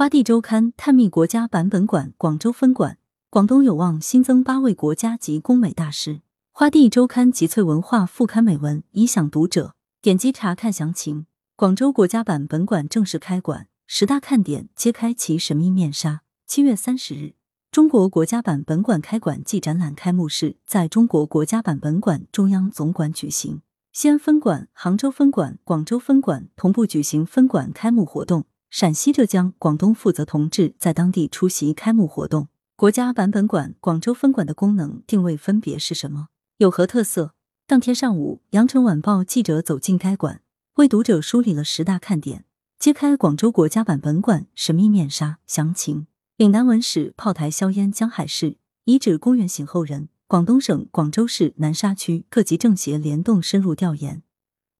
花地周刊探秘国家版本馆广州分馆，广东有望新增八位国家级工美大师。花地周刊集萃文化副刊美文，以享读者。点击查看详情。广州国家版本馆正式开馆，十大看点揭开其神秘面纱。七月三十日，中国国家版本馆开馆暨展览开幕式在中国国家版本馆中央总馆举行，西安分馆、杭州分馆、广州分馆同步举行分馆开幕活动。陕西、浙江、广东负责同志在当地出席开幕活动。国家版本馆广州分馆的功能定位分别是什么？有何特色？当天上午，羊城晚报记者走进该馆。为读者梳理了十大看点，揭开广州国家版本馆神秘面纱详情。岭南文史炮台硝烟江海市遗址公园醒后人，广东省广州市南沙区各级政协联动深入调研，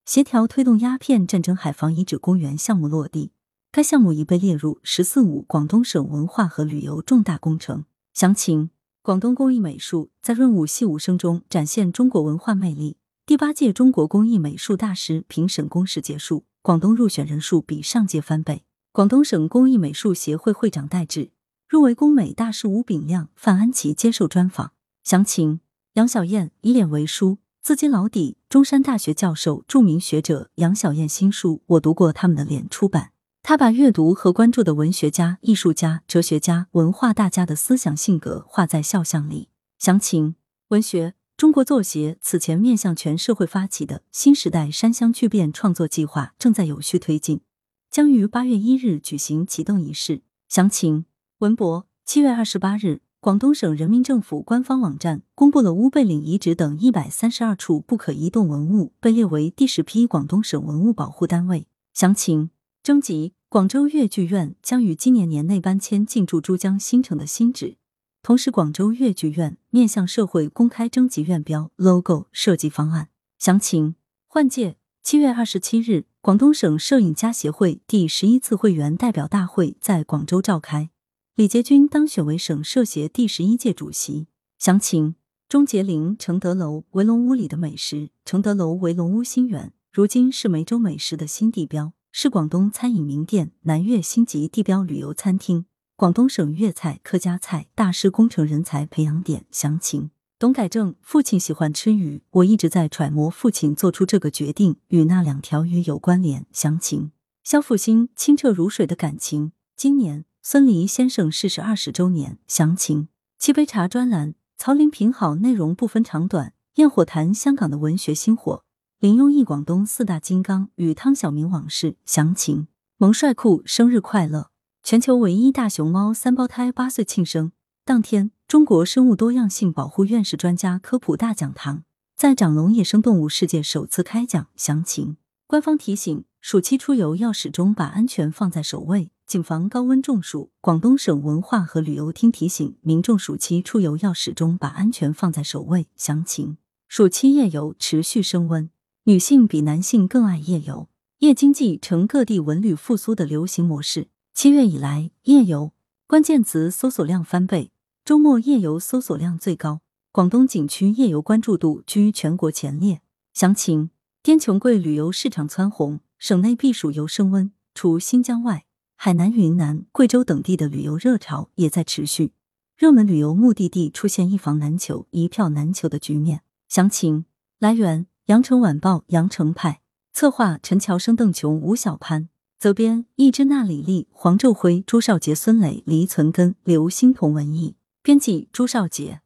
协调推动鸦片战争海防遗址公园项目落地。该项目已被列入“十四五”广东省文化和旅游重大工程。详情：广东工艺美术在润物细无声中展现中国文化魅力。第八届中国工艺美术大师评审公示结束，广东入选人数比上届翻倍。广东省工艺美术协会会长戴志，入围工美大师吴炳亮、范安琪接受专访。详情：杨小燕以脸为书，资金老底。中山大学教授、著名学者杨小燕新书《我读过他们的脸》出版。他把阅读和关注的文学家、艺术家、哲学家、文化大家的思想性格画在肖像里。详情：文学。中国作协此前面向全社会发起的新时代山乡巨变创作计划正在有序推进，将于八月一日举行启动仪式。详情文博。七月二十八日，广东省人民政府官方网站公布了乌贝岭遗址等一百三十二处不可移动文物被列为第十批广东省文物保护单位。详情征集：广州粤剧院将于今年年内搬迁进驻珠江新城的新址。同时，广州粤剧院面向社会公开征集院标、logo 设计方案详情。换届七月二十七日，广东省摄影家协会第十一次会员代表大会在广州召开，李杰军当选为省摄协第十一届主席。详情：钟杰林承德楼围龙屋里的美食，承德楼围龙屋新园，如今是梅州美食的新地标，是广东餐饮名店南粤星级地标旅游餐厅。广东省粤菜、客家菜大师工程人才培养点详情。董改正，父亲喜欢吃鱼，我一直在揣摩父亲做出这个决定与那两条鱼有关联详情。肖复兴清澈如水的感情。今年孙犁先生逝世二十周年详情。七杯茶专栏，曹林评好内容不分长短，焰火谈香港的文学星火，林庸忆广东四大金刚与汤晓明往事详情。萌帅酷生日快乐。全球唯一大熊猫三胞胎八岁庆生当天，中国生物多样性保护院士专家科普大讲堂在长隆野生动物世界首次开讲。详情：官方提醒，暑期出游要始终把安全放在首位，谨防高温中暑。广东省文化和旅游厅提醒民众，暑期出游要始终把安全放在首位。详情：暑期夜游持续升温，女性比男性更爱夜游，夜经济成各地文旅复苏的流行模式。七月以来，夜游关键词搜索量翻倍，周末夜游搜索量最高。广东景区夜游关注度居全国前列。详情：滇琼桂旅游市场蹿红，省内避暑游升温。除新疆外，海南、云南、贵州等地的旅游热潮也在持续，热门旅游目的地出现一房难求、一票难求的局面。详情来源：羊城晚报羊城派，策划陈乔生、邓琼、吴小潘。责编：易之娜、李丽、黄昼辉、朱少杰、孙磊、黎存根、刘欣彤，文艺编辑：朱少杰。